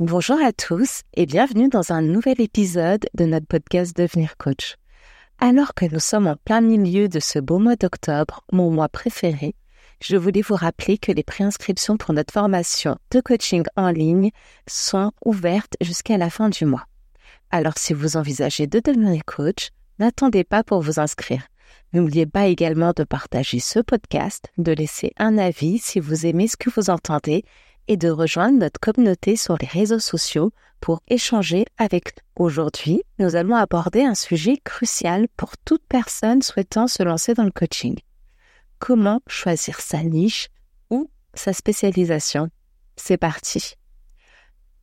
Bonjour à tous et bienvenue dans un nouvel épisode de notre podcast Devenir coach. Alors que nous sommes en plein milieu de ce beau mois d'octobre, mon mois préféré, je voulais vous rappeler que les préinscriptions pour notre formation de coaching en ligne sont ouvertes jusqu'à la fin du mois. Alors si vous envisagez de devenir coach, n'attendez pas pour vous inscrire. N'oubliez pas également de partager ce podcast, de laisser un avis si vous aimez ce que vous entendez et de rejoindre notre communauté sur les réseaux sociaux pour échanger avec Aujourd'hui, nous allons aborder un sujet crucial pour toute personne souhaitant se lancer dans le coaching. Comment choisir sa niche ou sa spécialisation? C'est parti.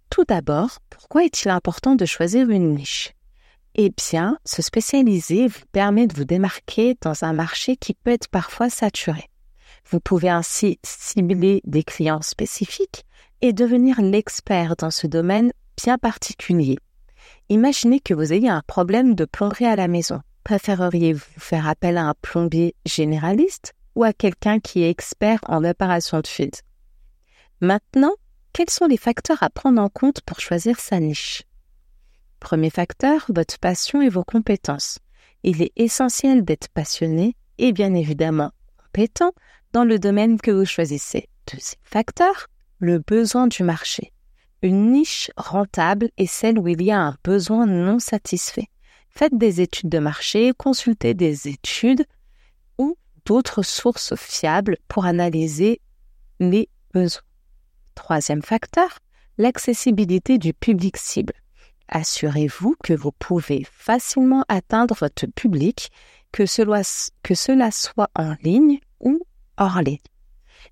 Tout d'abord, pourquoi est-il important de choisir une niche? Eh bien, se spécialiser vous permet de vous démarquer dans un marché qui peut être parfois saturé. Vous pouvez ainsi cibler des clients spécifiques et devenir l'expert dans ce domaine bien particulier. Imaginez que vous ayez un problème de plomberie à la maison. Préféreriez-vous faire appel à un plombier généraliste ou à quelqu'un qui est expert en réparation de fuite? Maintenant, quels sont les facteurs à prendre en compte pour choisir sa niche? Premier facteur, votre passion et vos compétences. Il est essentiel d'être passionné et bien évidemment compétent dans le domaine que vous choisissez. Deuxième facteur, le besoin du marché. Une niche rentable est celle où il y a un besoin non satisfait. Faites des études de marché, consultez des études ou d'autres sources fiables pour analyser les besoins. Troisième facteur, l'accessibilité du public cible. Assurez-vous que vous pouvez facilement atteindre votre public, que cela, que cela soit en ligne ou ligne.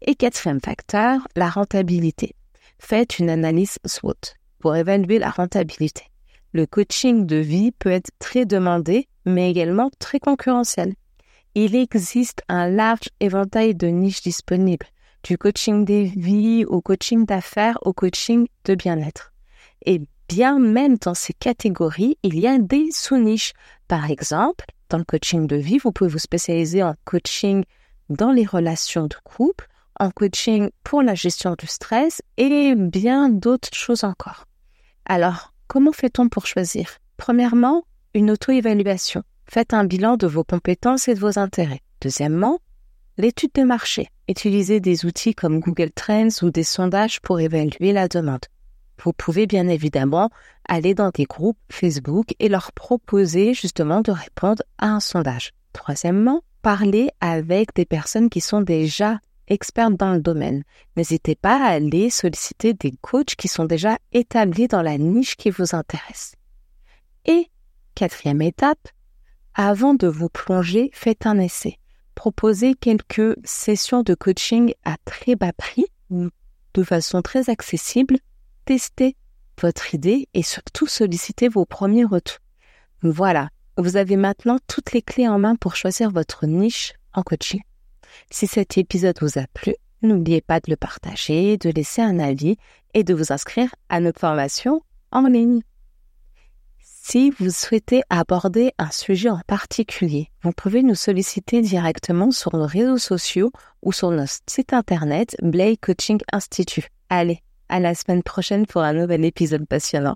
Et quatrième facteur, la rentabilité. Faites une analyse SWOT pour évaluer la rentabilité. Le coaching de vie peut être très demandé, mais également très concurrentiel. Il existe un large éventail de niches disponibles, du coaching des vies au coaching d'affaires au coaching de bien-être. Et bien même dans ces catégories, il y a des sous-niches. Par exemple, dans le coaching de vie, vous pouvez vous spécialiser en coaching dans les relations de couple, en coaching pour la gestion du stress et bien d'autres choses encore. Alors, comment fait-on pour choisir? Premièrement, une auto-évaluation. Faites un bilan de vos compétences et de vos intérêts. Deuxièmement, l'étude de marché. Utilisez des outils comme Google Trends ou des sondages pour évaluer la demande. Vous pouvez bien évidemment aller dans des groupes Facebook et leur proposer justement de répondre à un sondage. Troisièmement, parler avec des personnes qui sont déjà expertes dans le domaine. N'hésitez pas à aller solliciter des coachs qui sont déjà établis dans la niche qui vous intéresse. Et quatrième étape, avant de vous plonger, faites un essai. Proposez quelques sessions de coaching à très bas prix ou de façon très accessible. Testez votre idée et surtout sollicitez vos premiers retours. Voilà, vous avez maintenant toutes les clés en main pour choisir votre niche en coaching. Si cet épisode vous a plu, n'oubliez pas de le partager, de laisser un avis et de vous inscrire à notre formation en ligne. Si vous souhaitez aborder un sujet en particulier, vous pouvez nous solliciter directement sur nos réseaux sociaux ou sur notre site internet Blake Coaching Institute. Allez, à la semaine prochaine pour un nouvel épisode passionnant.